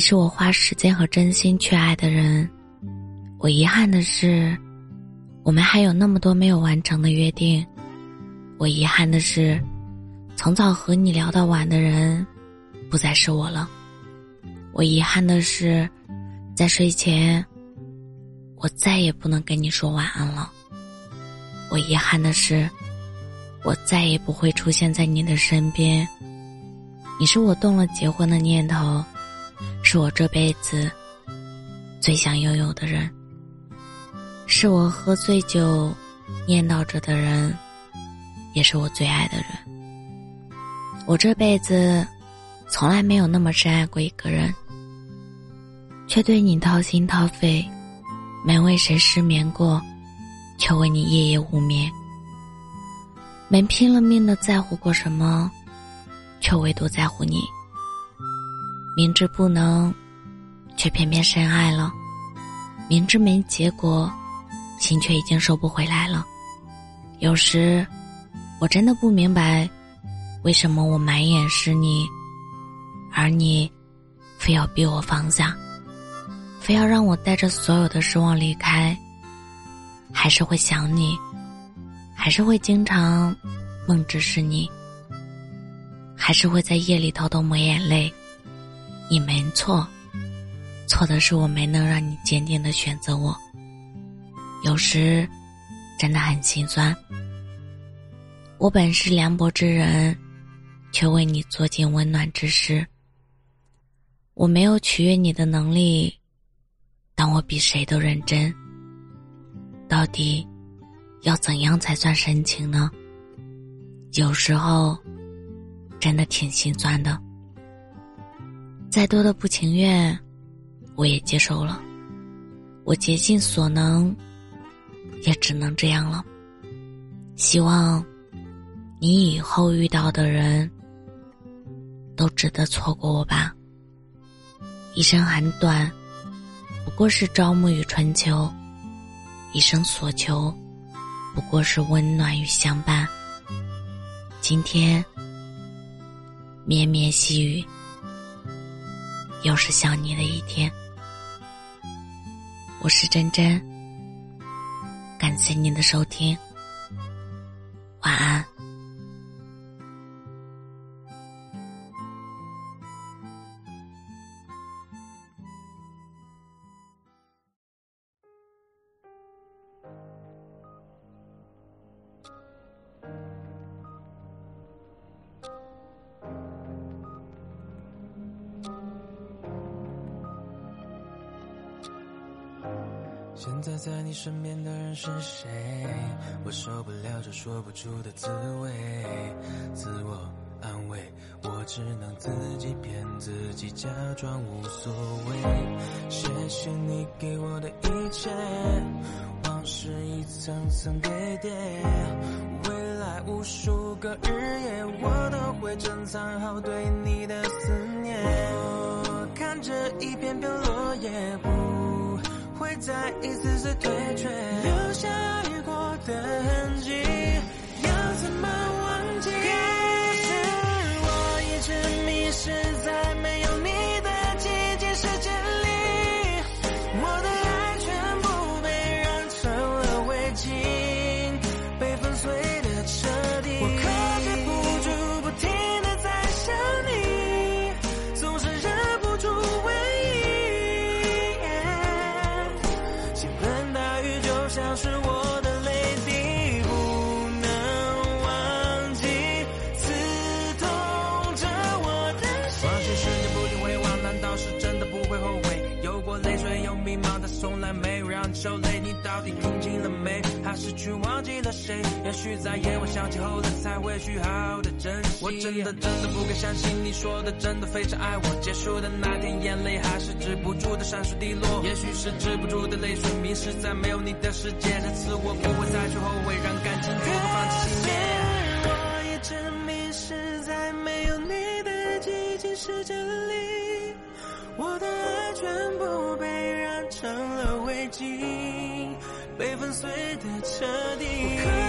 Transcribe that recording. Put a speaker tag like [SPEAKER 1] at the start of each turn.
[SPEAKER 1] 你是我花时间和真心去爱的人。我遗憾的是，我们还有那么多没有完成的约定。我遗憾的是，从早和你聊到晚的人，不再是我了。我遗憾的是，在睡前，我再也不能跟你说晚安了。我遗憾的是，我再也不会出现在你的身边。你是我动了结婚的念头，是我这辈子最想拥有的人。是我喝醉酒念叨着的人，也是我最爱的人。我这辈子从来没有那么深爱过一个人，却对你掏心掏肺，没为谁失眠过，却为你夜夜无眠。没拼了命的在乎过什么，却唯独在乎你。明知不能，却偏偏深爱了；明知没结果。心却已经收不回来了。有时，我真的不明白，为什么我满眼是你，而你，非要逼我放下，非要让我带着所有的失望离开。还是会想你，还是会经常梦只是你，还是会在夜里偷偷抹眼泪。你没错，错的是我没能让你坚定的选择我。有时，真的很心酸。我本是凉薄之人，却为你做尽温暖之事。我没有取悦你的能力，但我比谁都认真。到底，要怎样才算深情呢？有时候，真的挺心酸的。再多的不情愿，我也接受了。我竭尽所能。也只能这样了。希望你以后遇到的人都值得错过我吧。一生很短，不过是朝暮与春秋；一生所求，不过是温暖与相伴。今天绵绵细雨，又是想你的一天。我是真真。感谢您的收听，晚安。
[SPEAKER 2] 现在在你身边的人是谁？我受不了这说不出的滋味，自我安慰，我只能自己骗自己，假装无所谓。谢谢你给我的一切，往事一层层堆叠，未来无数个日夜，我都会珍藏好对你的思念。我看着一片片落叶。不。会再一次次退却，留下爱过的你到底听清了没？还是去忘记了谁？也许在夜晚想起后的，才会去好的珍惜。我真的真的不敢相信，你说的真的非常爱我。结束的那天，眼泪还是止不住的闪烁滴落。也许是止不住的泪水，迷失在没有你的世界。这次我不会再去后悔，让感情绝放弃熄灭。我一直迷失在没有你的寂静世界里，我的爱全部被染成了灰烬。粉碎的彻底，